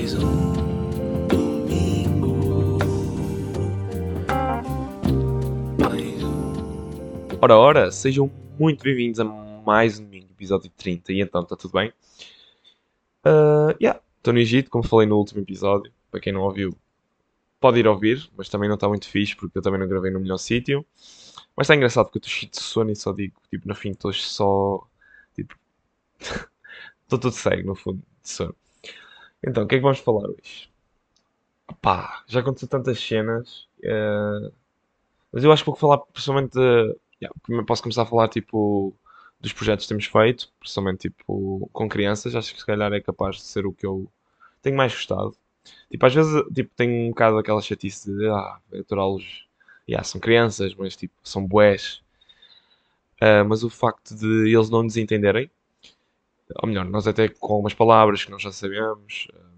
Mais um domingo. Mais um. Ora, ora, sejam muito bem-vindos a mais um domingo, episódio 30. E então, está tudo bem? Uh, yeah, estou no Egito, como falei no último episódio. Para quem não ouviu, pode ir ouvir, mas também não está muito fixe porque eu também não gravei no melhor sítio. Mas está engraçado porque eu estou cheio de sono e só digo, tipo, no fim estou só. Tipo. Estou todo cego, no fundo, de sono. Então, o que é que vamos falar hoje? Pá, já aconteceu tantas cenas. eh, mas eu acho que vou falar principalmente de. yeah, posso começar a falar tipo dos projetos que temos feito, principalmente tipo com crianças. Acho que se calhar é capaz de ser o que eu tenho mais gostado. Tipo, às vezes tipo, tenho um bocado aquela chatice de ah, aturá-los. Yeah, são crianças, mas tipo, são bués. Ah, mas o facto de eles não nos entenderem, ou melhor, nós até com algumas palavras que nós já sabemos, ah,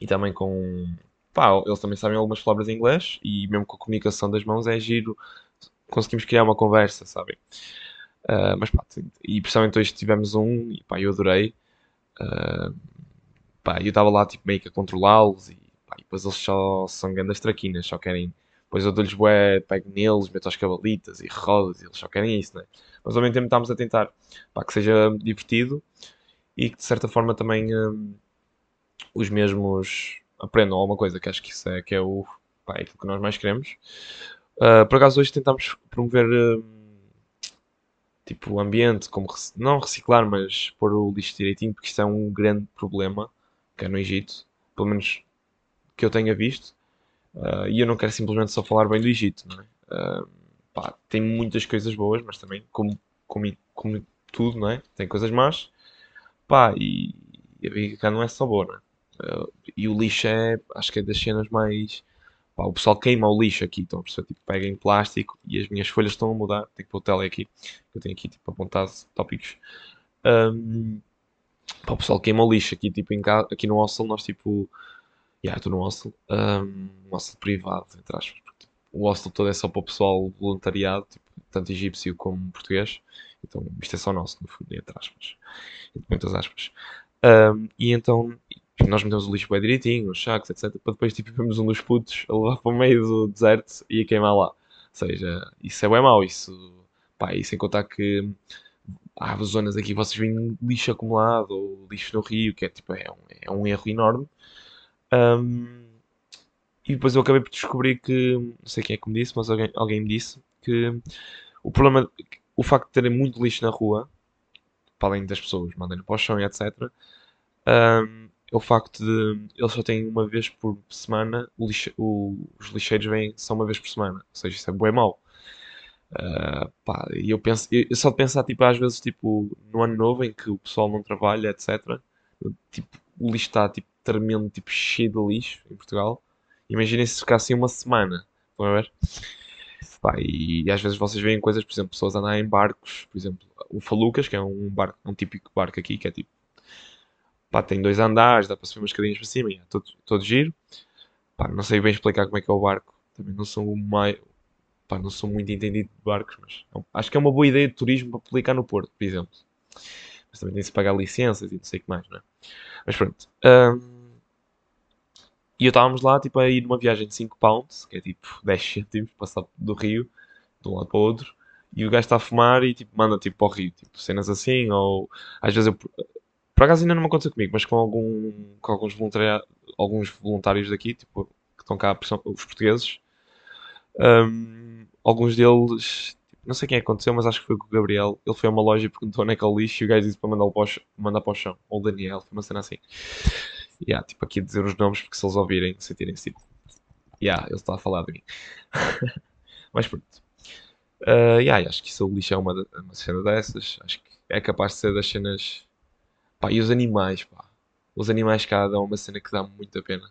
e também com. Pá, eles também sabem algumas palavras em inglês, e mesmo com a comunicação das mãos é giro, conseguimos criar uma conversa, sabem? Ah, mas pá, e principalmente hoje tivemos um, e pá, eu adorei. Ah, pá, eu estava lá tipo meio que a controlá-los, e, pá, e depois eles só são grandes traquinas, só querem. Depois eu dou-lhes bué, pego neles, meto as cabalitas e rodas, e eles só querem isso, né? Mas ao mesmo tempo estamos a tentar pá, que seja divertido e que de certa forma também hum, os mesmos aprendam alguma coisa, que acho que isso é, que é o, pá, é aquilo que nós mais queremos. Ah, por acaso hoje tentámos promover hum, tipo o ambiente, como rec- não reciclar, mas pôr o lixo direitinho, porque isto é um grande problema que é no Egito, pelo menos que eu tenha visto. Ah, e eu não quero simplesmente só falar bem do Egito, não é? Ah, pá, tem muitas coisas boas, mas também, como, como, como tudo, não é? Tem coisas más. Pá, e, a vida não é só boa, não é? Ah, e o lixo é, acho que é das cenas mais. Pá, o pessoal queima o lixo aqui, estão a perceber? Tipo, pega em plástico e as minhas folhas estão a mudar. Tenho que pôr o tele aqui, eu tenho aqui tipo, apontado tópicos. Ahm, pá, o pessoal queima o lixo aqui, tipo, em casa, aqui no hostel, nós tipo. Yeah, estou no hostel, um hostel privado, entre aspas. tipo, o hostel todo é só para o pessoal voluntariado, tipo, tanto egípcio como português. Então isto é só nosso, no fundo, entre aspas. Entre muitas aspas. Ahm, e então nós metemos o lixo bem direitinho, os sacos, etc. Para depois tipo, vemos um dos putos a levar para o meio do deserto e a queimar lá. Ou seja, isso é bem mau. Isso, pá, e sem contar que há zonas aqui vocês veem lixo acumulado ou lixo no rio, que é tipo, é um, é um erro enorme. Ahm, e depois eu acabei por descobrir que, não sei quem é que me disse, mas alguém, alguém me disse que o problema, o facto de terem muito lixo na rua, para além das pessoas mandarem para o chão e etc., ahm, é o facto de eles só têm uma vez por semana, o lixe- o- os lixeiros vêm só uma vez por semana, ou seja, isso é bué mau. Ah, pá, e eu penso, eu, só de pensar, tipo, às vezes, tipo, no ano novo em que o pessoal não trabalha, etc., tipo, o lixo está, tipo, tremendo, tipo, cheio de lixo em Portugal. Imaginem se ficasse uma semana, a ver? Pá, e, às vezes vocês veem coisas, por exemplo, pessoas andarem em barcos, por exemplo, o Falucas, que é um barco, um típico barco aqui, que é tipo, pá, tem dois andares, dá para subir umas escadinhas para cima, e é todo, todo giro. Pá, não sei bem explicar como é que é o barco, também não sou o mai, pá, não sou muito entendido de barcos, mas é um- acho que é uma boa ideia de turismo para publicar no Porto, por exemplo. Mas também tem de se pagar licenças e não sei o que mais, não é? Mas pronto. Ahm, e eu estávamos lá, tipo, a ir numa viagem de 5 pounds, que é tipo 10 cêntimos, passar do rio, de um lado para o outro, e o gajo está a fumar e tipo, manda tipo para o rio, tipo, cenas assim, ou às vezes eu, por acaso ainda não me aconteceu comigo, mas com, algum, com alguns, voluntaria, alguns voluntários daqui, tipo, que estão cá, os portugueses, ahm, alguns deles, tipo, não sei quem que aconteceu, mas acho que foi com o Gabriel, ele foi a uma loja e perguntou onde é que é o lixo e o gajo disse para mandar para o, ch- mandar para o chão, ou o Daniel, foi uma cena assim. Yeah, tipo, aqui dizer os nomes porque se eles ouvirem, sentirem-se tipo. Yeah, ele está a falar de mim. Mas pronto. Uh, yeah, acho que isso o lixo é uma, uma cena dessas. Acho que é capaz de ser das cenas. Pá, e os animais, pá. Os animais cá dão uma cena que dá muita pena.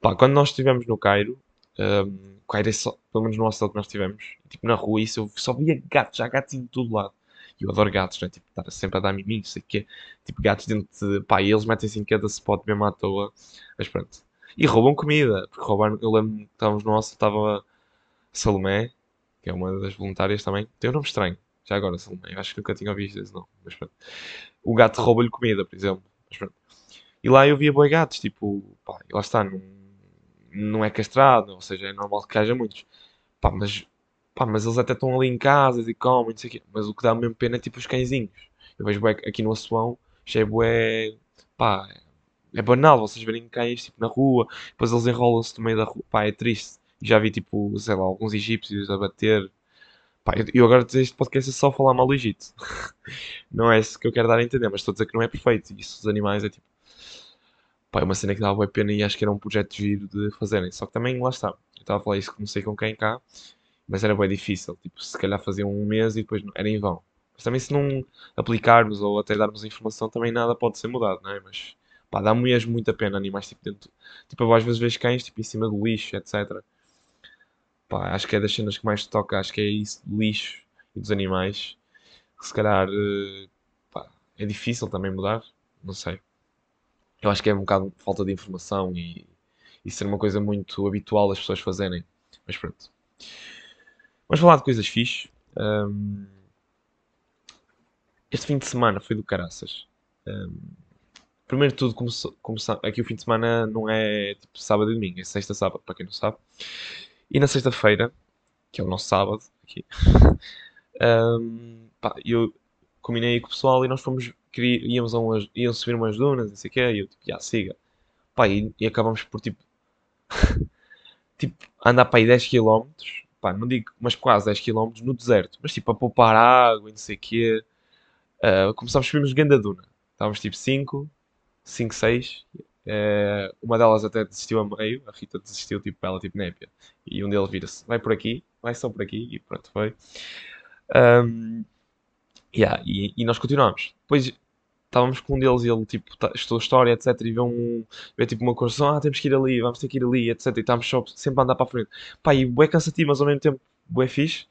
Pá, quando nós estivemos no Cairo, um, Cairo é só, pelo menos no hostel que nós tivemos, tipo na rua, isso eu só via gatos, já gatos em todo lado. Eu adoro gatos, né? Tipo, estar sempre a dar miminhos, sei o quê. Tipo, gatos dentro de. Pá, eles metem-se em cada spot mesmo à toa. Mas pronto. E roubam comida, porque roubaram. Eu lembro que estávamos no hostel, estava Salomé, que é uma das voluntárias também. Tem um nome estranho. Já agora, Salomé. Eu acho que nunca tinha ouvido esse nome. Mas pronto. O gato rouba-lhe comida, por exemplo. Mas pronto. E lá eu via boi gatos, tipo, pá, lá está, não, não é castrado, ou seja, é normal que haja muitos. Pá, mas, pá, mas eles até estão ali em casas e comem, não sei o quê. Mas o que dá mesmo pena é tipo os cãezinhos. Eu vejo bué aqui no já é bué, pá, é banal vocês verem cães tipo na rua, depois eles enrolam-se no meio da rua, pá, é triste. Já vi tipo, sei lá, alguns egípcios a bater. Pá, eu- eu agora este podcast é só falar mal do Egito. Não é isso que eu quero dar a entender, mas estou a dizer que não é perfeito. Isso dos animais é tipo, pá, é uma cena que dava bué pena e acho que era um projeto giro de fazerem. Só que também, lá está. Eu estava a falar isso sei com quem cá, mas era bem difícil. Tipo, se calhar faziam um mês e depois era em vão. Mas também se não aplicarmos ou até darmos informação, também nada pode ser mudado, não é? Mas, pá, dá mesmo muita pena animais tipo dentro. Tipo, eu às vezes vejo cães tipo em cima do lixo, etc. Pá, acho que é das cenas que mais toca, acho que é isso, lixo e dos animais. Se calhar, eh, pá, é difícil também mudar, não sei. Eu acho que é um bocado falta de informação e, e ser uma coisa muito habitual as pessoas fazerem. Mas pronto. Vamos falar de coisas fixe. Ahm, este fim de semana foi do caraças. Ahm, primeiro de tudo, começou, aqui o fim de semana não é tipo sábado e domingo, é sexta sábado, para quem não sabe. E na sexta-feira, que é o nosso sábado, aqui, ahm, pá, eu combinei com o pessoal e nós fomos, íamos, a umas, íamos subir umas dunas, não sei o quê, e eu tipo, já, siga. Pá, e, e acabamos por tipo, tipo, andar para aí 10 km, pá, não digo, mas quase 10 km no deserto, mas tipo, a poupar água e não sei o quê. Ah, começámos a subirmos grande duna. Estávamos tipo 5, 5, 6. uma delas até desistiu a meio, a Rita desistiu, tipo, ela, tipo, népia. E um deles vira-se, vai por aqui, vai só por aqui, e pronto, foi. Ahm, yeah, e, e nós continuámos. Depois estávamos com um deles e ele, tipo, tá, estou a história, etc. E vê, um, vê tipo uma construção, ah, temos que ir ali, vamos ter que ir ali, etc. E estávamos só sempre a andar para a frente. Pá, e bué cansativo, mas ao mesmo tempo bué fixe.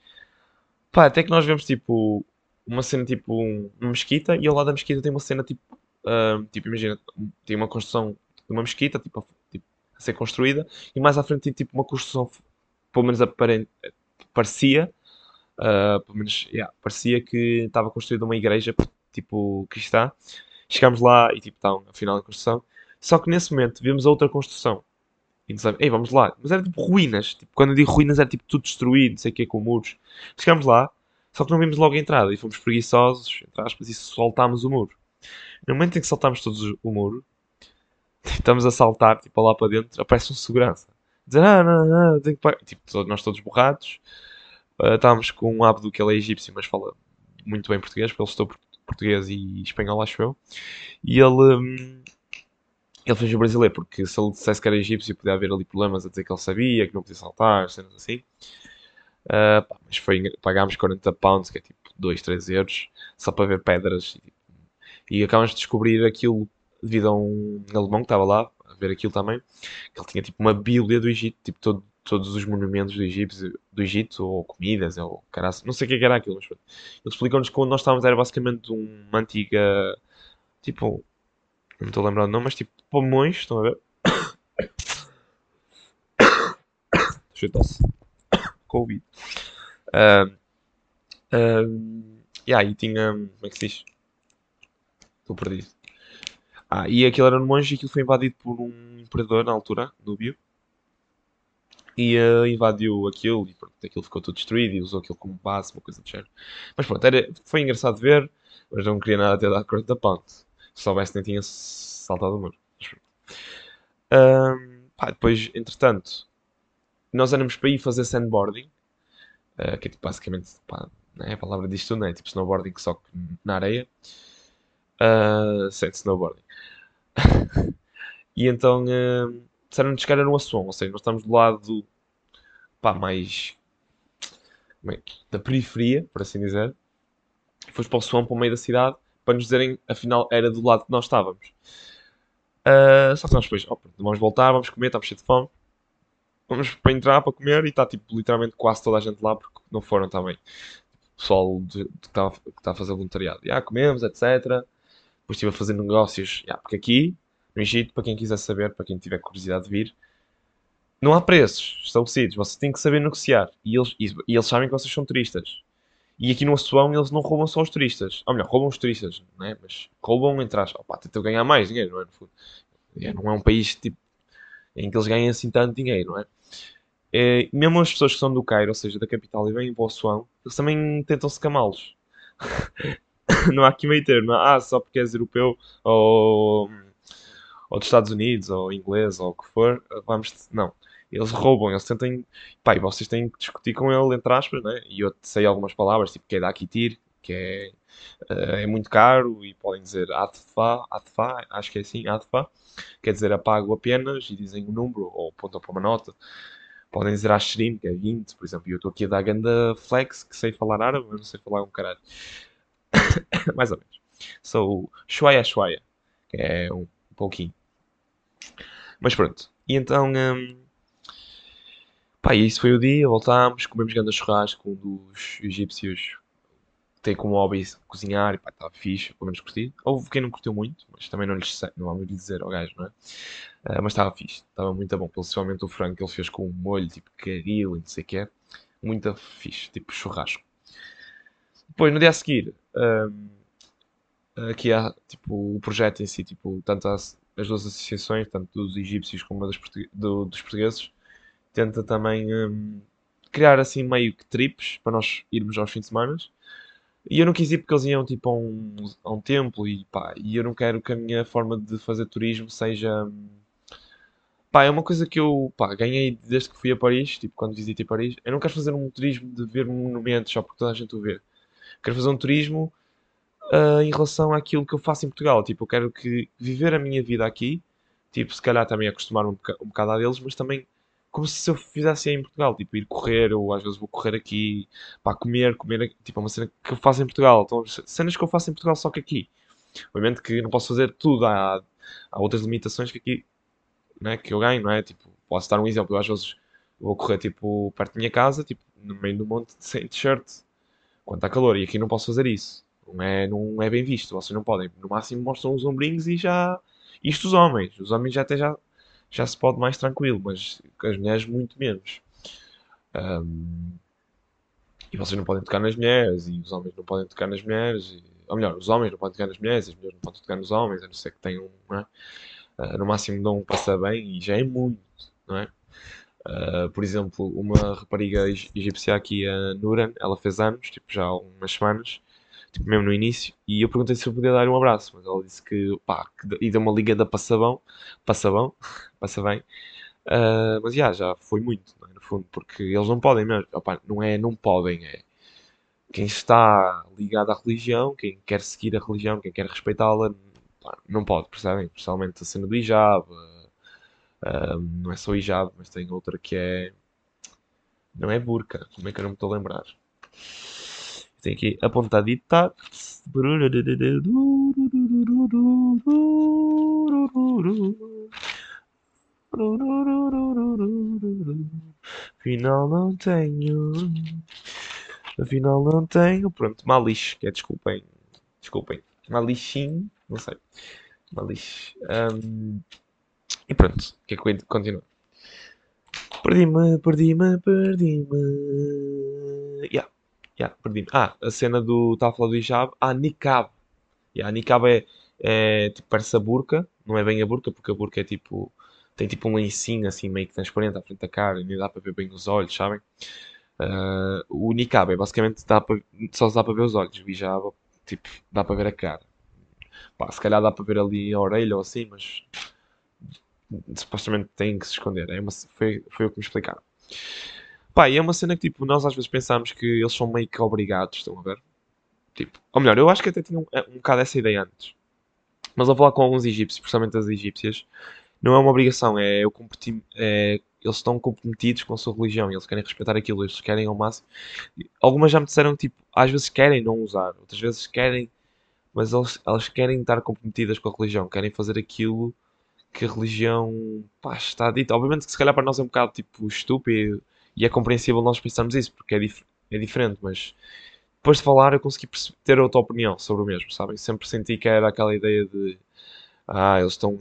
Pá, até que nós vemos, tipo, uma cena, tipo, um- uma mesquita e ao lado da mesquita tem uma cena, tipo, ah, tipo, imagina, tem uma construção de uma mesquita, tipo, tipo, a ser construída, e mais à frente tem, tipo, uma construção, pelo menos aparente, parecia, ah, pelo menos, yeah, parecia que estava construída uma igreja, tipo, cristã. Chegámos lá e, tipo, está afinal em construção. Só que nesse momento vimos outra construção. E dizemos, ei, vamos lá. Mas era tipo ruínas. Tipo, quando eu digo ruínas era tipo tudo destruído, não sei o que, com muros. Chegámos lá, só que não vimos logo a entrada. E fomos preguiçosos, entre aspas, e soltámos o muro. No momento em que saltámos todos o muro, estamos a saltar, tipo, lá para dentro, aparece um segurança. Dizer, ah, não, não, tenho que pagar. Tipo, nós todos borrados. Uh, estávamos com um Abdo que ele é egípcio, mas fala muito bem português, porque ele estou português e espanhol, acho eu. E ele, hum, ele fez o brasileiro, porque se ele dissesse que era egípcio, podia haver ali problemas a dizer que ele sabia, que não podia saltar, cenas assim. Uh, pá, mas foi, pagámos 40 pounds, que é tipo 2, 3 euros, só para ver pedras. E, e acabamos de descobrir aquilo devido a um alemão que estava lá, a ver aquilo também, que ele tinha tipo uma bíblia do Egito, tipo todo, todos os monumentos do Egito, do Egito, ou comidas, ou caraças, não sei o que é que era aquilo, mas pronto. Ele explicou-nos que onde nós estávamos era basicamente uma antiga, tipo, não estou a lembrar o nome, mas tipo, pomões, estão a ver? Tosse. Covid. Ahm, ahm, yeah, e tinha, como é que se diz? Estou perdido. Ah, e aquilo era no monge e aquilo foi invadido por um imperador na altura, Núbio. E eh, invadiu aquilo e pronto, aquilo ficou tudo destruído e usou aquilo como base, uma coisa do género. Mas pronto, era, foi engraçado ver, mas não queria nada ter dado 40 pounds. Se soubesse nem tinha saltado o muro. Ahm, pá, depois, entretanto, nós éramos para ir fazer sandboarding, eh, que é tipo, basicamente, pá, é a palavra disto, não é? Tipo snowboarding só que na areia. Uh, sem snowboarding. e então uh, disseram-nos que era no Assuão, ou seja, nós estamos do lado pá, mais é da periferia, por assim dizer. E fomos para o Assuão, para o meio da cidade, para nos dizerem, afinal, era do lado que nós estávamos. Uh, só que nós depois, pronto, vamos voltar, vamos comer, estamos cheios de fome. Vamos para entrar, para comer, e está tipo, literalmente quase toda a gente lá, porque não foram também. O pessoal de- de que está a fazer voluntariado. Já comemos, etc. Depois estive a fazer negócios. já, porque aqui, no Egito, para quem quiser saber, para quem tiver curiosidade de vir, não há preços estabelecidos. Vocês têm que saber negociar. E eles, e, e eles sabem que vocês são turistas. E aqui no Assuão eles não roubam só os turistas. Ou melhor, roubam os turistas, não é? Mas roubam entre aspas. Opá, tentam ganhar mais dinheiro, não é? No fundo. É, não é um país tipo, em que eles ganham assim tanto dinheiro, não é? É, mesmo as pessoas que são do Cairo, ou seja, da capital, e vêm para o Assuão, eles também tentam se camá-los. não há aqui meio termo. Ah, só porque és europeu ou, ou dos Estados Unidos ou inglês ou o que for, vamos. Não. Eles roubam, eles tentam. Pá, e vocês têm que discutir com ele, entre aspas, né? E eu sei algumas palavras, tipo que é daquitir, que é, eh, é muito caro, e podem dizer atfa, atfa, acho que é assim, atfa, quer dizer apago apenas, e dizem o um número, ou apontam para uma nota. Podem dizer ashrim, que é 20, por exemplo, e eu estou aqui a dar ganda flex, que sei falar árabe, mas não sei falar um caralho. Mais ou menos. Sou Shuaya Shuaya, que é um pouquinho. Mas pronto. E então. Um, pá, isso foi o dia, voltámos, comemos grande churrasco, um dos egípcios tem como hobby cozinhar e pá, estava fixe, pelo menos curti. Houve quem não curtiu muito, mas também não lhes sei, não vamos lhe dizer ao gajo, não é? Uh, mas estava fixe, estava muito bom, principalmente o frango que ele fez com um molho tipo caril e não sei o que é. Muito fixe, tipo churrasco. Depois, no dia a seguir, um, aqui há tipo, o projeto em si, tipo, tanto as, as duas associações, tanto dos egípcios como dos, do, dos portugueses, tenta também um, criar assim meio que trips para nós irmos aos fins de semana. E eu não quis ir porque eles iam tipo a um, a um templo e pá, e eu não quero que a minha forma de fazer turismo seja. Hum, pá, é uma coisa que eu pá, ganhei desde que fui a Paris, tipo quando visitei Paris. Eu não quero fazer um turismo de ver monumentos só porque toda a gente o vê. Quero fazer um turismo uh, em relação àquilo que eu faço em Portugal. Tipo, eu quero que viver a minha vida aqui, tipo, se calhar também acostumar um, boca, um bocado a deles, mas também como se eu fizesse em Portugal, tipo, ir correr, ou às vezes vou correr aqui, para comer, comer, tipo, é uma cena que eu faço em Portugal. Então, cenas que eu faço em Portugal só que aqui. Obviamente que não posso fazer tudo, há, há outras limitações que aqui, né, que eu ganho, não é? Tipo, posso dar um exemplo, eu às vezes vou correr, tipo, perto da minha casa, tipo, no meio do monte, sem t-shirt, quando está calor, e aqui não posso fazer isso. Não é, não é bem visto, vocês não podem. No máximo mostram os ombrinhos e já... Isto os homens, os homens já até já já se pode mais tranquilo, mas as mulheres muito menos. Um, e vocês não podem tocar nas mulheres, e os homens não podem tocar nas mulheres, e, ou melhor, os homens não podem tocar nas mulheres, as mulheres não podem tocar nos homens, a não ser que tenham, um, é? uh, no máximo dão um passa bem, e já é muito, não é? Uh, por exemplo, uma rapariga egípcia aqui, a Nuran, ela fez anos, tipo já há umas semanas, tipo, mesmo no início, e eu perguntei se eu podia dar um abraço, mas ela disse que, pá, que, e deu uma liga da passabão, passabão, passa bem, uh, mas já, já foi muito, é? no fundo, porque eles não podem mesmo, opa, não é, não podem, é quem está ligado à religião, quem quer seguir a religião, quem quer respeitá-la, não pode, percebem? Principalmente a cena do hijab, uh, não é só hijab, mas tem outra que é, não é burca, como é que eu não me estou a lembrar? Tem aqui apontadita. Afinal não tenho. Afinal não tenho. Pronto, malice. Que é, desculpem. Desculpem. Malichinho. Não sei. Malice. Um, e pronto. Que é que eu continuo? Perdi-me, perdi-me, perdi-me. Yeah. Yeah, perdi -me. Ah, a cena do. Estava a falar do hijab. Ah, niqab. Yeah, niqab é, é tipo, parece a burca. Não é bem a burca, porque a burca é tipo. Tem tipo um lencinho assim meio que transparente à frente da cara e nem dá para ver bem os olhos, sabem? Uh, o niqab é basicamente dá só dá para ver os olhos. O hijab, tipo, dá para ver a cara. Pá, se calhar dá para ver ali a orelha ou assim, mas supostamente tem que se esconder. É uma, foi, foi o que me explicaram. Pá, e é uma cena que tipo, nós às vezes pensamos que eles são meio que obrigados, estão a ver? Tipo, ou melhor, eu acho que até tinham um, um bocado essa ideia antes. Mas ao falar com alguns egípcios, principalmente as egípcias, não é uma obrigação, é, eu é eles estão comprometidos com a sua religião, eles querem respeitar aquilo, eles querem ao máximo. Algumas já me disseram tipo, às vezes querem não usar, outras vezes querem, mas eles, elas querem estar comprometidas com a religião, querem fazer aquilo que a religião pá, está dita. Obviamente que se calhar para nós é um bocado tipo estúpido e é compreensível nós pensarmos isso, porque é, dif é diferente, mas depois de falar eu consegui ter outra opinião sobre o mesmo, sabem? Sempre senti que era aquela ideia de ah, eles estão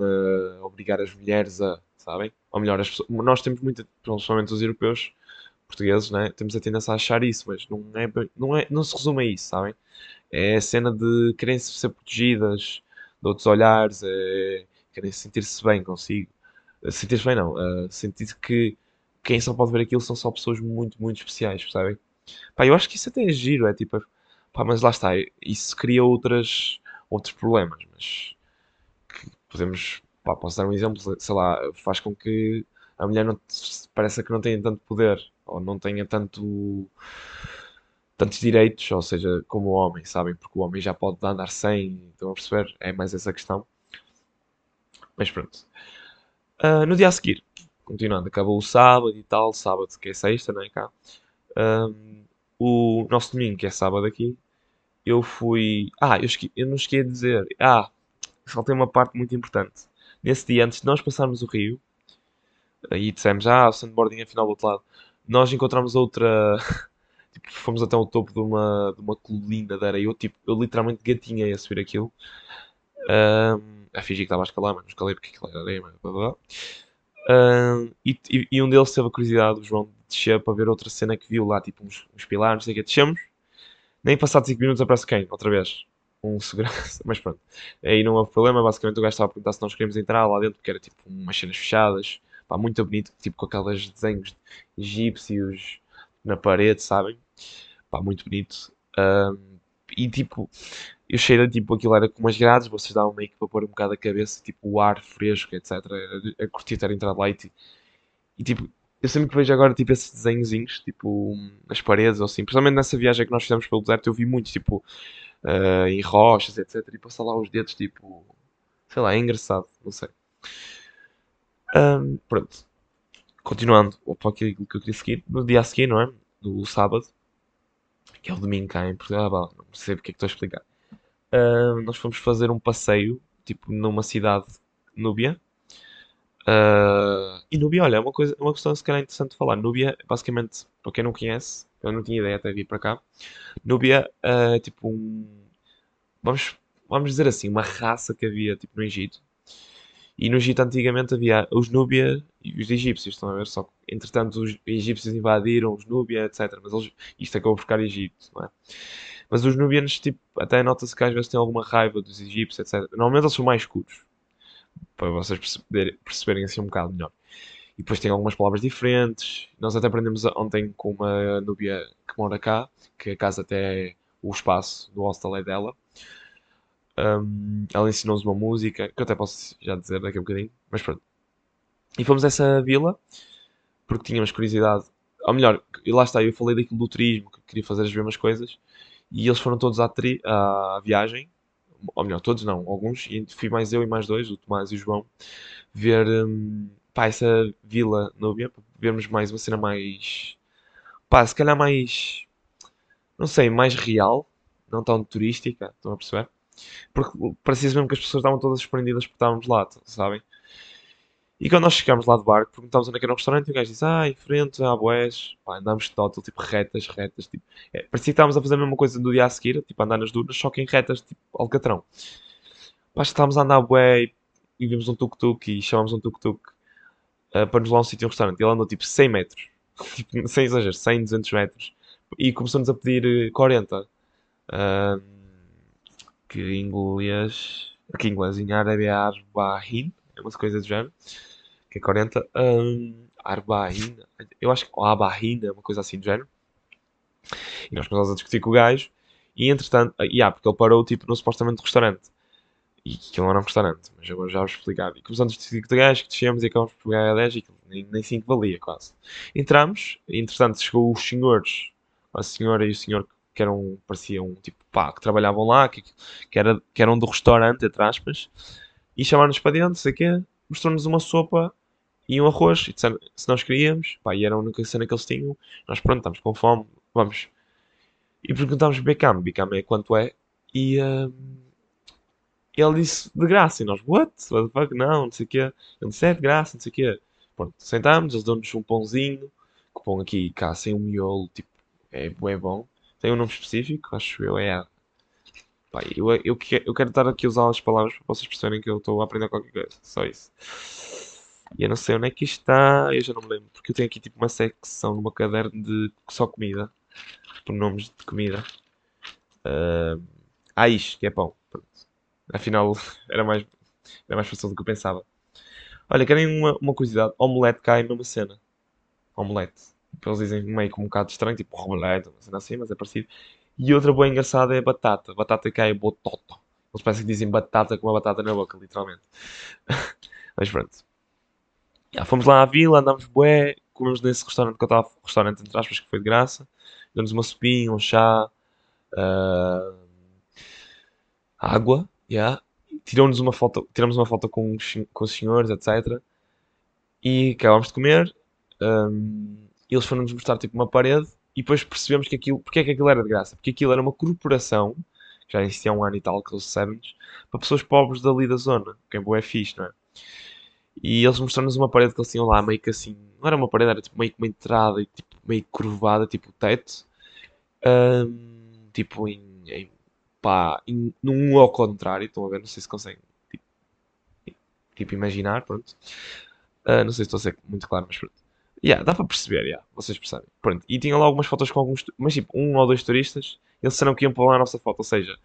a obrigar as mulheres a, sabem? Ou melhor, as pessoas, nós temos muita, principalmente os europeus, portugueses, né? Temos a tendência a achar isso, mas não é, não é, não se resume a isso, sabem? É a cena de querem ser protegidas de outros olhares, é, querem sentir-se bem consigo. Sentir-se bem não, eh, sentir que quem só pode ver aquilo são só pessoas muito, muito especiais, percebem? Pá, eu acho que isso até é giro, é tipo, pá, mas lá está, isso cria outras, outros problemas, mas podemos, pá, posso dar um exemplo, sei lá, faz com que a mulher não parece que não tenha tanto poder, ou não tenha tanto tantos direitos, ou seja, como o homem, sabem? Porque o homem já pode andar sem, estão a perceber? É mais essa questão. Mas pronto. Ah, no dia a seguir, continuando, acabou o sábado e tal, sábado que é sexta, não é cá? Ahm, o nosso domingo, que é sábado aqui, eu fui. Ah, eu, esque... eu não esqueci de dizer. Ah, faltei uma parte muito importante. Nesse dia, antes de nós passarmos o rio, aí dissemos, ah, o sandboarding é afinal do outro lado. Nós encontramos outra. Tipo, fomos até ao topo de uma, de uma colina de areia. Eu, tipo, eu literalmente gatinhei a subir aquilo. Ahm, a fingir que estava a escalar, mas não escalei porque aquilo era areia, mas blá, blá, e, e- um deles teve a curiosidade, o João, de descer para ver outra cena que viu lá, tipo uns, uns pilares, não sei o que. Descemos, nem passado 5 minutos aparece quem? Outra vez. Um segurança, mas pronto. Aí não houve problema, basicamente o gajo estava a perguntar se nós queríamos entrar lá dentro, porque era tipo umas cenas fechadas, pá, muito bonito, tipo com aqueles desenhos egípcios na parede, sabem? Pá, muito bonito. E tipo, eu cheirei, tipo, aquilo era com umas grades, vocês davam meio que para pôr um bocado a cabeça, tipo, o ar fresco, etc. A, a curtir ter entrado lá e, ti- e, tipo, eu sempre que vejo agora, tipo, esses desenhozinhos, tipo, nas paredes ou assim, principalmente nessa viagem que nós fizemos pelo deserto, eu vi muito, tipo, ah, em rochas, etc. E passar lá os dedos, tipo, sei lá, é engraçado, não sei. Ahm, pronto, continuando para aquilo que eu queria seguir, no dia a seguir, não é? No sábado, que é o domingo cá em Portugal, não sei porque é que estou a explicar. Ah, nós fomos fazer um passeio, tipo, numa cidade núbia. Ah, e Núbia, olha, é uma coisa, uma questão se calhar interessante de falar. Núbia, basicamente, para quem não conhece, eu não tinha ideia até vir para cá. Núbia é tipo um, vamos, vamos dizer assim, uma raça que havia tipo no Egito. E no Egito antigamente havia os Núbia e os egípcios, estão a ver? Só que, entretanto, os egípcios invadiram os Núbia, etc. Mas eles, isto acabou por ficar Egito, não é? Mas os nubianos, tipo, até nota-se que às vezes têm alguma raiva dos egípcios, etc. Normalmente eles são mais escuros, para vocês perceberem, perceberem assim um bocado melhor. E depois tem algumas palavras diferentes. Nós até aprendemos ontem com uma núbia que mora cá, que a casa até é o espaço do hostel é dela. Um, ela ensinou-nos uma música, que eu até posso já dizer daqui a bocadinho, mas pronto. E fomos a essa vila, porque tínhamos curiosidade. Ou melhor, lá está, eu falei daquilo do turismo, que queria fazer as mesmas coisas. E eles foram todos à, tri- à viagem, ou melhor, todos não, alguns, e fui mais eu e mais dois, o Tomás e o João, ver hum, pá, essa vila núbia, para vermos mais uma cena mais, pá, se calhar mais, não sei, mais real, não tão turística, estão a perceber? Porque parecia mesmo que as pessoas estavam todas surpreendidas porque estávamos lá, sabem? E quando nós chegámos lá de barco, perguntámos onde é era um restaurante e o gajo disse, ah, em frente, há boés, pá, andámos de tótil, tipo, retas, retas, tipo, é, parecia que estávamos a fazer a mesma coisa no dia a seguir, tipo, andar nas dunas, só que em retas, tipo, Alcatrão. Pá, estávamos a andar bué e, e vimos um tuk-tuk e chamámos um tuk-tuk ah, para nos a um sítio, um restaurante. Ele andou, tipo, 100 metros, tipo, sem exagero, 100, 200 metros, e começou-nos a pedir eh, 40. Ah, que em inglês, que em inglês, em árabe é arbahin, é uma coisa do género, que é 40. Um, arbahin, eu acho que abahin é uma coisa assim do género. E nós começámos a discutir com o gajo, e entretanto, ah, yeah, porque ele parou tipo no supostamente restaurante. E aquilo não era um restaurante, mas agora já vos explicar. E começamos a discutir com o gajo, que descemos e acabamos por pegar a 10 e nem, nem 5 valia quase. Entramos, e entretanto chegou os senhores, a senhora e o senhor que eram, pareciam tipo, pá, que trabalhavam lá, que, que, era, que eram do restaurante, entre aspas, e chamaram-nos para dentro, sei quê, mostrou-nos uma sopa e um arroz, e disseram se nós queríamos, pá, e era a única cena que eles tinham, nós pronto, estamos com fome, vamos. E perguntámos Becam, Becam é quanto é, e hum, ele disse de graça, e nós, what? What the fuck? Não, não sei o quê. Ele disse, é de graça, não sei o quê. Pronto, sentámos, eles dão-nos um pãozinho, que pão aqui, cá, sem um miolo, tipo, é, é bom. Tem um nome específico, acho eu, é Pá, eu, eu, eu quero estar aqui a usar as palavras para vocês perceberem que eu estou a aprender qualquer coisa. Só isso. E eu não sei onde é que isto está, eu já não me lembro, porque eu tenho aqui tipo uma secção numa caderno de só comida, por nomes de comida. Uh, ah, isto, que é pão. Pronto. Afinal, era mais, era mais fácil do que eu pensava. Olha, querem uma, uma curiosidade? Omelete cai numa cena. Omelete. Eles dizem meio com um bocado estranho, tipo omelete, uma cena assim, mas é parecido. E outra boa engraçada é batata. Batata cai botota. Eles parecem que dizem batata com uma batata na boca, literalmente. mas pronto. Já, fomos lá à vila, andámos bué, comemos nesse restaurante que eu estava, restaurante entre aspas, que foi de graça. Damos uma sopinha, um chá, uh, água, yeah. tiramos uma foto, tiramos uma foto com, com os senhores, etc. E acabámos de comer. Um, eles foram-nos mostrar tipo uma parede e depois percebemos que aquilo, porque é que aquilo era de graça? Porque aquilo era uma corporação, já existia há um ano e tal, que eles recebem para pessoas pobres dali da zona, que é boa é fixe, não é? E eles mostraram-nos uma parede que eles tinham lá, meio que assim, não era uma parede, era tipo meio que uma entrada, tipo, meio curvada, tipo o teto, um, tipo em, em pá, em, num ao contrário, estão a ver, não sei se conseguem, tipo, tipo imaginar, pronto. Uh, não sei se estou a ser muito claro, mas pronto. Yeah, dá para perceber, yeah, vocês percebem. Pronto. E tinha lá algumas fotos com alguns, mas tipo, um ou dois turistas, eles disseram que iam lá a nossa foto, ou seja,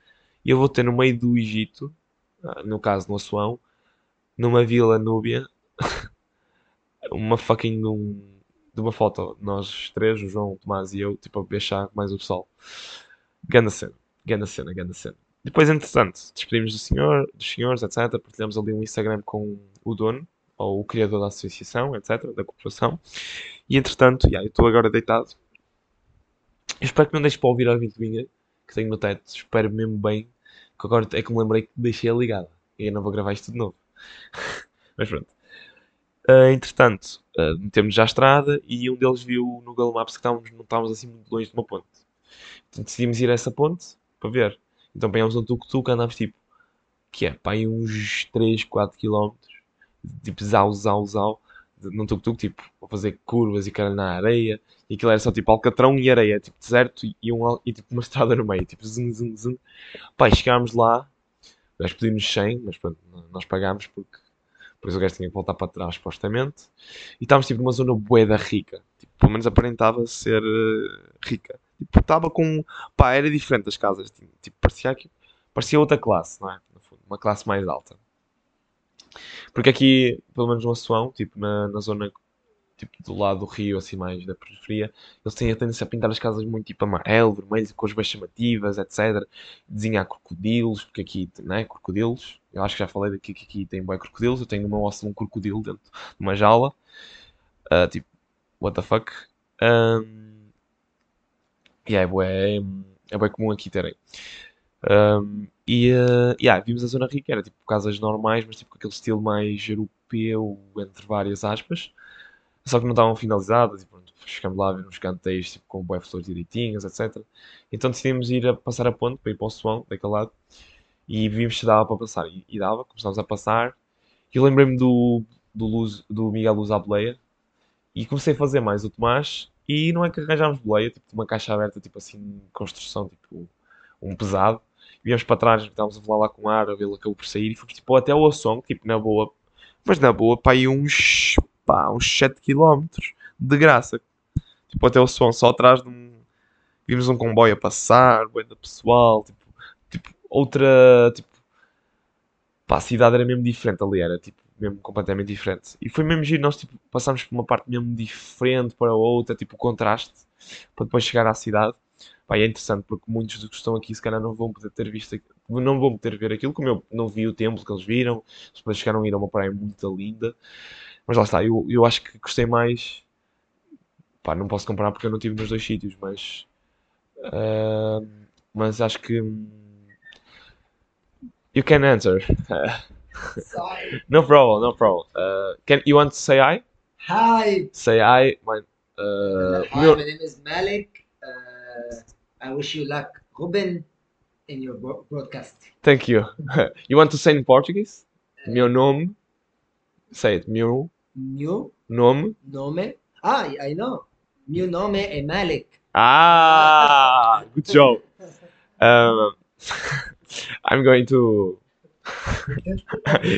eu vou ter no meio do Egito, ah, no caso no Assuão, numa vila núbia, uma fucking de, um, de uma foto, nós três, o João, o Tomás e eu, tipo, a beijar mais o pessoal. Ganda cena, ganda cena, ganda cena. Depois, entretanto, despedimos do senhor, dos senhores, etc. Partilhamos ali um Instagram com o dono, ou o criador da associação, etc., da corporação. E entretanto, yeah, eu estou agora deitado. Eu espero que não deixe para ouvir a ventoinha que tenho no teto. Espero mesmo bem. Que agora é que me lembrei que deixei-a ligada. E eu não vou gravar isto de novo. Mas pronto. Uh, entretanto, uh, metemos já a estrada e um deles viu no Google Maps que estávamos, não estávamos assim muito longe de uma ponte. Então decidimos ir a essa ponte para ver. Então apanhámos um tuk-tuk, andámos tipo, que é, pá, uns 3, 4 km, tipo, zau, zau, zau, num tuk-tuk, tipo, a fazer curvas e cara na areia, e aquilo era só tipo alcatrão e areia, tipo deserto e, um, e tipo uma estrada no meio, tipo zum, zum, zum. Pá, chegámos lá, nós pedimos 100, mas pronto, nós pagámos porque por isso o gajo tinha que voltar para trás, supostamente. E estávamos tipo numa zona boeda rica. Tipo, pelo menos aparentava ser uh, rica. Tipo, estava com. Pá, era diferente das casas. Tipo, parecia, aqui, parecia outra classe, não é? Uma classe mais alta. Porque aqui, pelo menos no Assuão, tipo, na, na zona tipo, do lado do rio, assim, mais da periferia, eles têm a tendência a pintar as casas muito tipo amarelo, vermelho, cores bem chamativas, etc. Desenhar crocodilos, porque aqui, né, crocodilos. Eu acho que já falei daqui que aqui tem bem crocodilos. Eu tenho no meu osso um crocodilo dentro de uma jaula. Uh, tipo, what the fuck. Um, e yeah, é, é bem comum aqui terem. Um, e uh, yeah, vimos a zona rica, era tipo casas normais, mas tipo com aquele estilo mais europeu, entre várias aspas. Só que não estavam finalizadas e pronto, ficamos lá a ver uns canteiros tipo, com boas flores direitinhas, etc. Então decidimos ir a passar a ponte para ir para o Suão, daquele lado. E vimos se dava para passar. E, e dava, começámos a passar. E lembrei-me do, do, Luz, do Miguel Luz à boleia. E comecei a fazer mais o Tomás. E não é que arranjámos boleia, tipo uma caixa aberta, tipo assim, construção, tipo um pesado. Viemos para trás, estávamos a falar lá com ar, ele acabou por sair. E fomos tipo até o Açong, tipo na boa. Mas na boa, para aí uns pá, uns 7 km de graça. Tipo, até o som, só atrás de um. Vimos um comboio a passar, boeda pessoal, tipo, tipo, outra. Tipo, pá, a cidade era mesmo diferente ali, era tipo, mesmo completamente diferente. E foi mesmo giro, nós tipo, passámos por uma parte mesmo diferente para outra, tipo, o contraste, para depois chegar à cidade. Pá, é interessante porque muitos dos que estão aqui se calhar não vão poder ter visto, não vão poder ver aquilo, como eu não vi o templo que eles viram, depois chegaram a ir a uma praia muito linda. Mas lá está, eu, eu acho que gostei mais. Pá, não posso comparar porque eu não estive nos dois sítios, mas. Uh, mas acho que. You can answer. Sorry. no problem, no problem. Uh, can you want to say hi? Hi. Say hi. My, uh, Hi, my name is Malik. Uh, I wish you luck, Ruben, in your bro- broadcast. thank you. you want to say in Portuguese? Meu nome. Say it. Meu Meu nome. nome. Ah, I know. Meu nome é Malik. Ah, good job. Um, I'm going to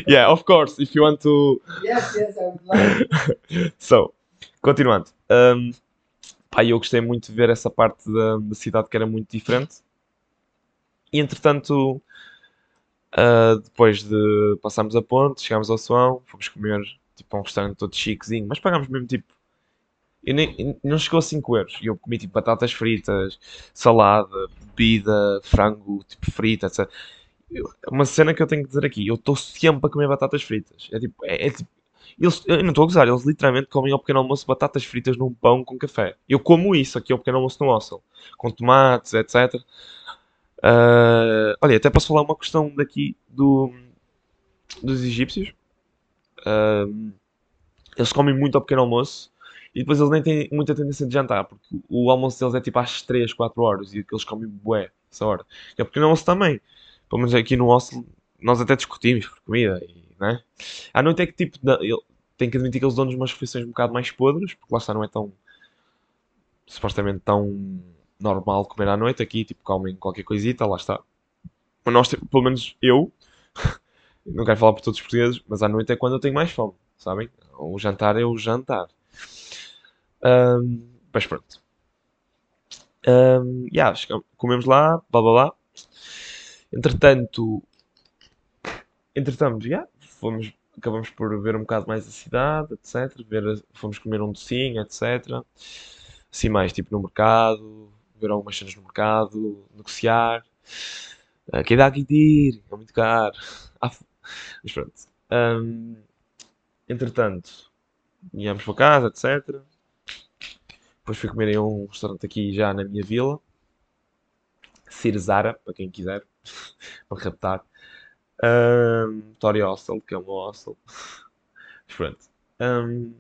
yeah, of course, if you want to. yes, yes, I would like. So, continuando. Um, pá, eu gostei muito de ver essa parte da, da cidade que era muito diferente. E entretanto, ah, depois de passarmos a ponte, chegámos ao Suão, fomos comer tipo, a um restaurante todo chiquezinho, mas pagámos mesmo tipo. Eu nem, não chegou a 5 euros. E eu comi tipo batatas fritas, salada, bebida, frango, tipo frita, etc. Uma cena que eu tenho que dizer aqui, eu estou sempre a comer batatas fritas. É tipo, é, é tipo eles, eu não estou a gozar, eles literalmente comem ao pequeno almoço batatas fritas num pão com café. Eu como isso aqui ao pequeno almoço no hostel, com tomates, etc. Ah, olha, até posso falar uma questão daqui do, dos egípcios. Ah, eles comem muito ao pequeno almoço e depois eles nem têm muita tendência de jantar, porque o almoço deles é tipo às 3, 4 horas e eles comem bué essa hora. E ao pequeno almoço também. Pelo menos aqui no hostel nós até discutimos por comida, e, né? À noite é que tipo, eu tenho que admitir que eles dão-nos umas refeições um bocado mais podres, porque lá está não é tão supostamente tão normal comer à noite. Aqui tipo comem qualquer coisita, lá está. Mas nós, tipo, pelo menos eu, não quero falar por todos os portugueses, mas à noite é quando eu tenho mais fome, sabem? O jantar é o jantar. Ahm, mas pronto. Um, yeah, comemos lá, blá blá blá. Entretanto, entretanto, yeah, fomos, acabamos por ver um bocado mais a cidade, etc. Ver, fomos comer um docinho, etc. Assim mais, tipo no mercado, ver algumas cenas no mercado, negociar. Uh, que dá aqui ir, é muito caro. Ah, mas pronto. Um, entretanto, íamos para casa, etc. Depois fui comer em um restaurante aqui já na minha vila. Cirzara, para quem quiser, para raptar. Um, Tori Hostel, que é meu hostel. Mas pronto. Um,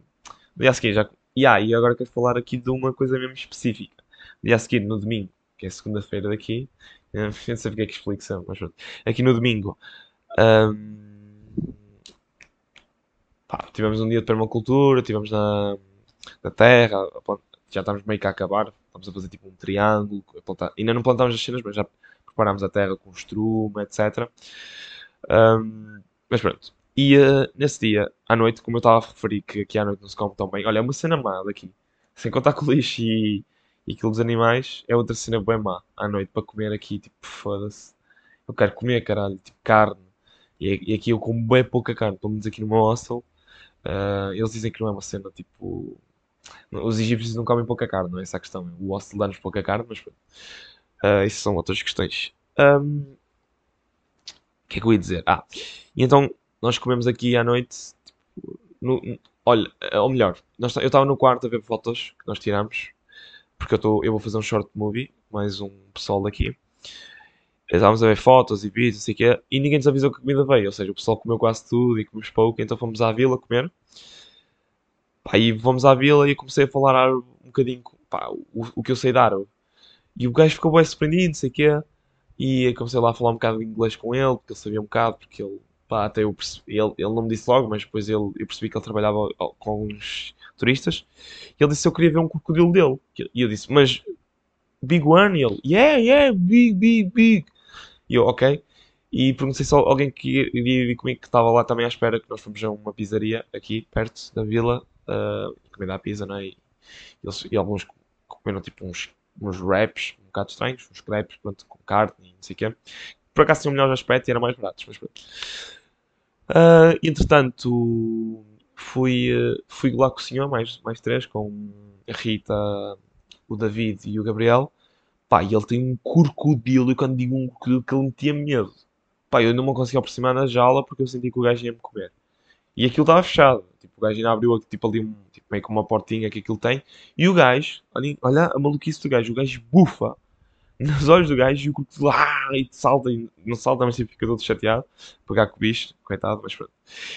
dia a seguir já. Yeah, e agora quero falar aqui de uma coisa mesmo específica. Dia a seguir, no domingo, que é segunda-feira daqui. Eu não sei porque é que explico isso, mas pronto. Aqui no domingo. um, pá, tivemos um dia de permacultura, tivemos na, na terra, já estamos meio que a acabar, estamos a fazer tipo um triângulo, plantar- ainda não plantámos as cenas, mas já preparámos a terra com estrume, etc. Um, mas pronto. E eh, nesse dia, à noite, como eu estava a referir que aqui à noite não se come tão bem, olha, é uma cena má daqui. Sem contar com o lixo e, e aquilo dos animais, é outra cena bem má à noite para comer aqui, tipo, foda-se. Eu quero comer, caralho, tipo, carne. E, e aqui eu como bem pouca carne, pelo menos aqui no meu hostel. ah, eles dizem que não é uma cena tipo. Os egípcios não comem pouca carne, não é essa a questão. O hostel dá-nos pouca carne, mas pronto. Ah, isso são outras questões. Ahm, o que é que eu ia dizer? Ah, e então nós comemos aqui à noite. tipo, no- no- olha, eh, ou melhor, nós tá- eu estava no quarto a ver fotos que nós tiramos, porque eu, tô, eu vou fazer um short movie, mais um pessoal daqui. Estávamos a ver fotos e vídeos, sei quê, e ninguém nos avisou que a comida veio. Ou seja, o pessoal comeu quase tudo e comemos pouco, então fomos à vila comer. Pá, e fomos à vila e comecei a falar um bocadinho, pá, o, o que eu sei árabe. E o gajo ficou bem surpreendido, sei quê. E comecei lá a falar um bocado de inglês com ele, porque ele sabia um bocado, porque ele, pá, até eu percebi, ele, ele não me disse logo, mas depois ele, eu percebi que ele trabalhava com uns turistas. E ele disse que eu queria ver um crocodilo dele. E eu disse, mas Big One? E ele, yeah, yeah, big, big, big. E eu, ok. E perguntei se alguém que iria ir comigo que estava lá também à espera, que nós fomos a uma pizzaria aqui, perto da vila, uh, comer a pizza, né? E, eles, e alguns comeram tipo uns, uns wraps um bocado estranhos, uns crepes, pronto, com carne e não sei o quê. Por acaso tinham melhor aspecto e eram mais baratos, mas pronto. Ah, entretanto, fui, eh, fui lá com o senhor, mais, mais três, com a Rita, o David e o Gabriel. Pá, e ele tem um crocodilo, e quando digo um que ele metia medo. Pá, eu não me conseguia aproximar na jaula porque eu senti que o gajo ia me comer. E aquilo estava fechado. Tipo, o gajo ainda abriu tipo, ali um, meio com uma portinha que aquilo tem. E o gajo, olha, olha a maluquice do gajo, o gajo bufa nos olhos do gajo e o crocodilo ah, e salta, e não salta, mas tipo, fica todo chateado, pegar com o bicho, coitado, mas pronto.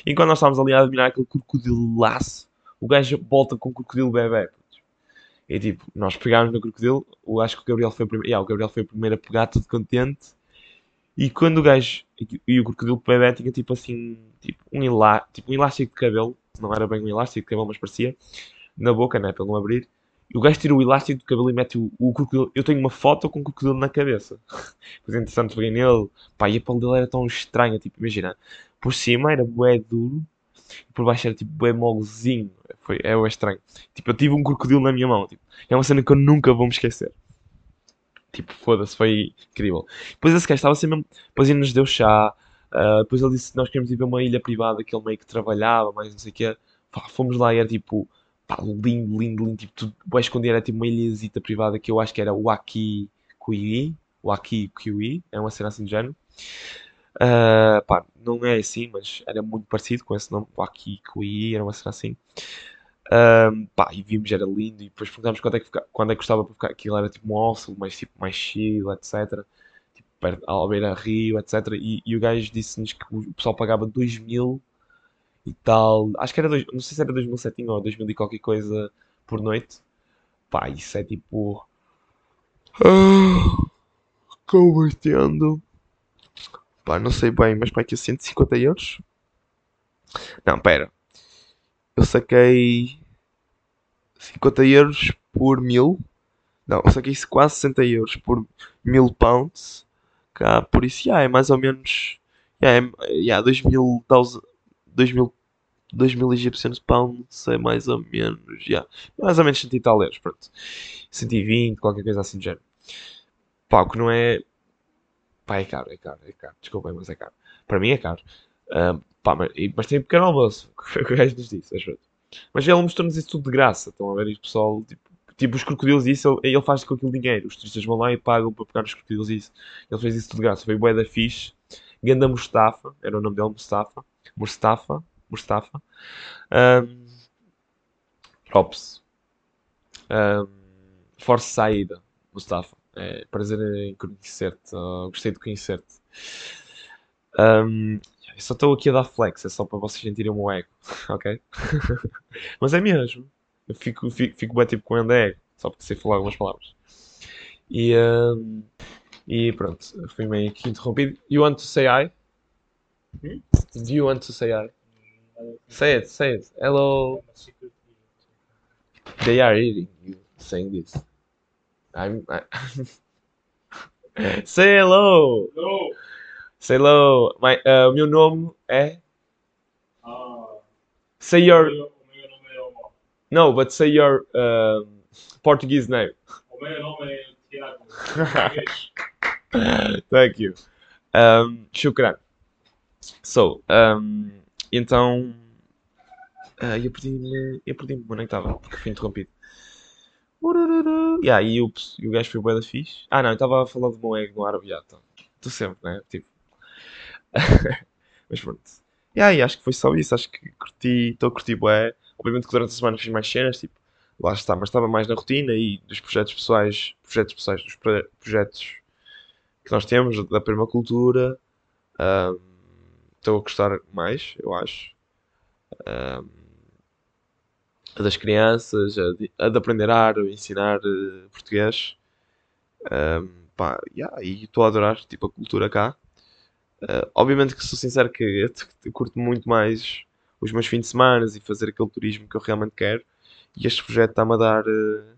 E quando nós estávamos ali a admirar aquele crocodilaço, o gajo volta com o crocodilo bebê. E tipo, nós pegámos no crocodilo, eu acho que o Gabriel foi o primeiro, yeah, o Gabriel foi o primeiro a pegar, todo contente. E quando o gajo e o crocodilo bebê tinha tipo assim, tipo um, tipo um elástico de cabelo, não era bem um elástico de cabelo, mas parecia, na boca, né, ele não abrir. E o gajo tira o elástico do cabelo e mete o, o crocodilo. Eu tenho uma foto com o crocodilo na cabeça. Pois entretanto peguei nele. Pá, e a pele dele era tão estranha. Tipo, imagina. Por cima era bué duro. E por baixo era tipo bué molezinho. Foi, é bué estranho. Tipo, eu tive um crocodilo na minha mão. Tipo, é uma cena que eu nunca vou me esquecer. Tipo, foda-se, foi incrível. Depois esse gajo estava sempre mesmo. Depois ele nos deu chá. ah, depois ele disse que nós queríamos ir para uma ilha privada que ele meio que trabalhava, mais não sei o quê. Pá, fomos lá e era tipo. Pá, lindo, lindo, lindo. Tipo, tudo bem. Era tipo uma ilhazita privada que eu acho que era Waki Kui. Waki Kui. É uma cena assim de género. Ah, pá, não é assim, mas era muito parecido com esse nome. Waki Kui. Era uma cena assim. Ahm, pá, e vimos, era lindo, e depois perguntámos quando é que, fica- quando é que gostava para ficar. Aquilo era tipo um hostel, mais tipo mais chill, etc. Tipo, perto, à beira-rio, etc. E, e o gajo disse-nos que o pessoal pagava 2 mil e tal. Acho que era, dois, não sei se era 2007 ou 2000 e qualquer coisa por noite. Pá, isso é tipo. Ah, Convertendo. Pá, não sei bem, mas pá, que 150 euros? Não, pera. Eu saquei 50 euros por mil. Não, eu saquei quase 60 euros por mil pounds. Cá, por isso, já, é mais ou menos. Já, é, já, 2 mil, 2 mil, 2 mil egípcios pounds é mais ou menos, já. Mais ou menos 100 e tal euros, pronto. 120, qualquer coisa assim do género. Pá, o que não é. Pá, é caro, é caro, é caro. Desculpem, mas é caro. Para mim é caro. Ah, pá, mas, e- mas tem pequeno almoço. O que o gajo nos disse, pronto. Mas ele mostrou-nos isso tudo de graça. Estão a ver? E o pessoal, tipo, tipo os crocodilos e isso, ele, ele faz com aquele dinheiro. Os turistas vão lá e pagam para pegar os crocodilos e isso. Ele fez isso tudo de graça. Foi bué da fixe. Ganda Mustafa, era o nome dele, Mustafa. Mustafa. Mustafa. Um, props. Um, Force Saída, Mustafa. É, prazer em conhecer-te. ah, gostei de conhecer-te. Um, eu só estou aqui a dar flex, é só para vocês sentirem o meu ego, ok? Mas é mesmo. Eu fico, fico, fico bem tipo com o ego, só porque sei falar algumas palavras. E, um, e pronto, fui meio que interrompido. You want to say hi? Hmm? Do you want to say hi? Say it, say it. Hello. They are eating you saying this. I'm. I... say hello. No! Say hello. My, uh, o meu nome é. Ah, Say your. o meu o meu nome é Omar. No, but say your um, Portuguese name. O meu nome é Tiago. Thank you. Um, shukran. So, um, então. ah, eu perdi-me. Eu perdi-me onde é que estava, porque fui interrompido. Yeah, e, o, e o gajo foi bué da fixe. Ah, não, eu estava a falar do meu ego no árabe. então. Tu sempre, né? Tipo. Mas pronto. E acho que foi só isso. Acho que curti, estou a curtir bué. Obviamente que durante a semana fiz mais cenas, tipo, lá está, mas estava mais na rotina e dos projetos pessoais, projetos pessoais, dos pro- projetos que nós temos da permacultura. ahm, Estou a gostar mais, eu acho. Ahm, a das crianças, a de, a de aprender árabe, ensinar eh, português. Ahm, pá, yeah, e estou a adorar tipo, a cultura cá. Ah, obviamente que sou sincero que eu, curto muito mais os meus fins de semana e fazer aquele turismo que eu realmente quero. E este projeto está-me a dar eh,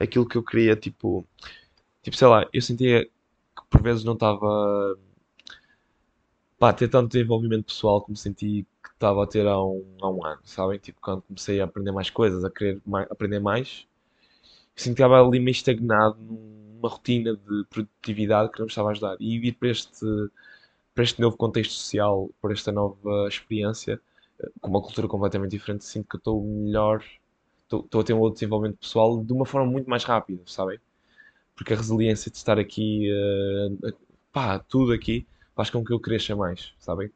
aquilo que eu queria, tipo, tipo, sei lá, eu sentia que por vezes não estava pá, ter tanto desenvolvimento pessoal como senti que estava a ter há um, há um ano, sabem? Tipo, quando comecei a aprender mais coisas, a querer mai- aprender mais, senti que estava ali meio estagnado numa rotina de produtividade que não me estava a ajudar. E vir para este, para este novo contexto social, para esta nova experiência, eh, com uma cultura completamente diferente, sinto que estou melhor, estou a ter um outro desenvolvimento pessoal de uma forma muito mais rápida, sabem? Porque a resiliência de estar aqui, eh, pá, tudo aqui, faz com que eu cresça mais, sabem?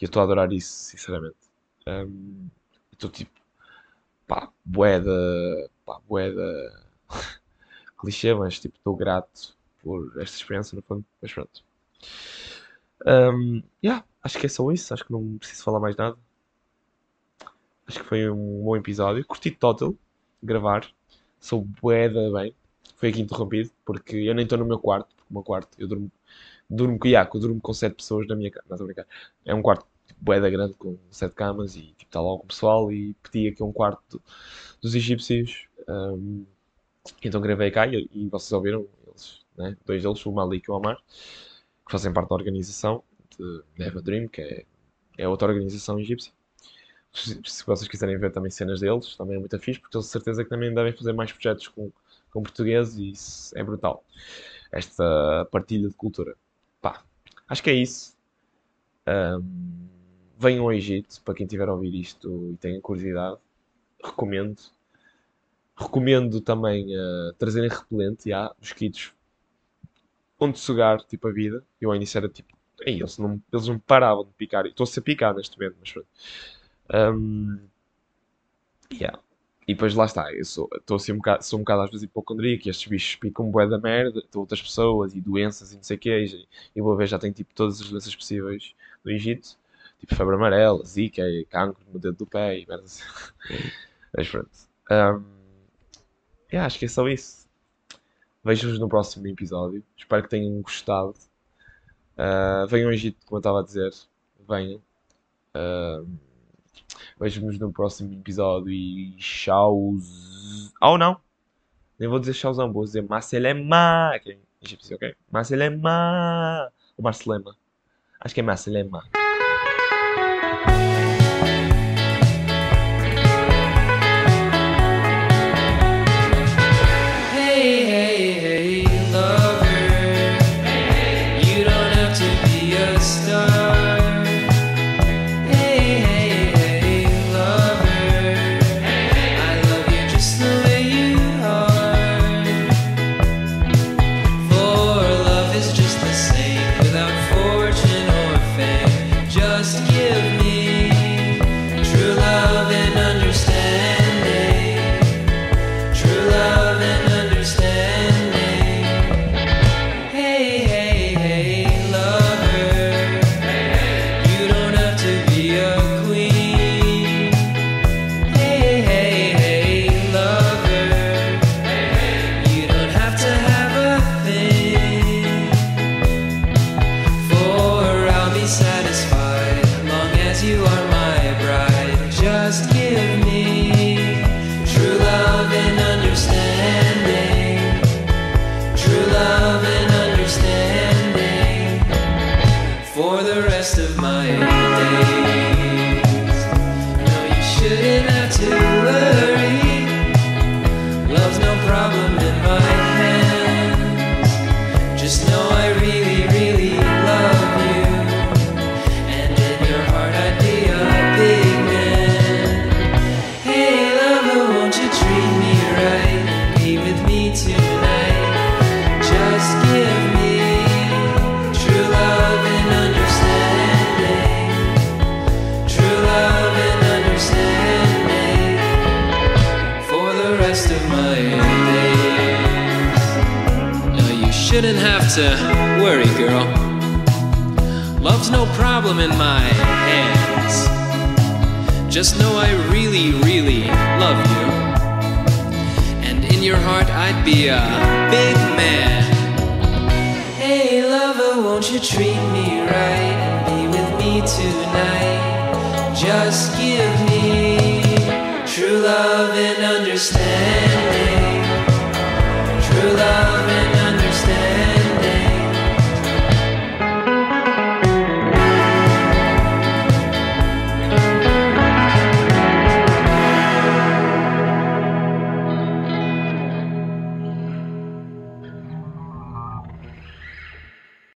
E eu estou a adorar isso, sinceramente. Estou tipo, pá, boeda, pá, boeda, clichê, mas tipo, estou grato por esta experiência, no fundo, mas pronto. Ahm, yeah, acho que é só isso, acho que não preciso falar mais nada. Acho que foi um bom episódio. Curti total gravar. Sou boeda bem. Foi aqui interrompido porque eu nem estou no meu quarto, porque o meu quarto eu durmo, durmo com Iaco, eu durmo com sete pessoas na minha casa. Não. É um quarto boeda grande com sete camas e tipo, está lá o pessoal e pedi aqui um quarto dos egípcios Um, então gravei cá e, e vocês ouviram eles, né? dois deles, o Malik e o Omar, que fazem parte da organização de Never Dream, que é, é outra organização egípcia. Se, vocês quiserem ver também cenas deles, também é muito fixe, porque de certeza que também devem fazer mais projetos com, com português e isso é brutal. Esta partilha de cultura. Pá, acho que é isso. Um, venham ao Egito, para quem tiver a ouvir isto e tenha curiosidade, recomendo. Recomendo também uh, trazerem repelente, já, mosquitos, onde sugar, tipo, a vida. Eu ao início era tipo, ei, eles não, eles não paravam de picar. Estou a ser picar neste momento, mas pronto. Um, yeah. E depois lá está, eu sou, estou assim um bocado, sou um bocado às vezes hipocondríaco e estes bichos picam bué da merda de outras pessoas e doenças e não sei o que e, e vou ver já tem tipo todas as doenças possíveis do Egito, tipo febre amarela, zika, e cancro no dedo do pé e merda assim. Mas pronto. Um, yeah, acho que é só isso. Vejo-vos no próximo episódio. Espero que tenham gostado. Uh, venham ao Egito, como eu estava a dizer. Venham. Uh, Vejo-nos no próximo episódio e tchau. Oh não! Nem vou dizer tchauzão, vou dizer Marcelema. É egípcio, ok? Marcelema. Ou Marcelema. Acho que é Marcelema. To worry, girl. Love's no problem in my hands. Just know I really, really love you. And in your heart, I'd be a big man. Hey, lover, won't you treat me right and be with me tonight? Just give me true love and understanding.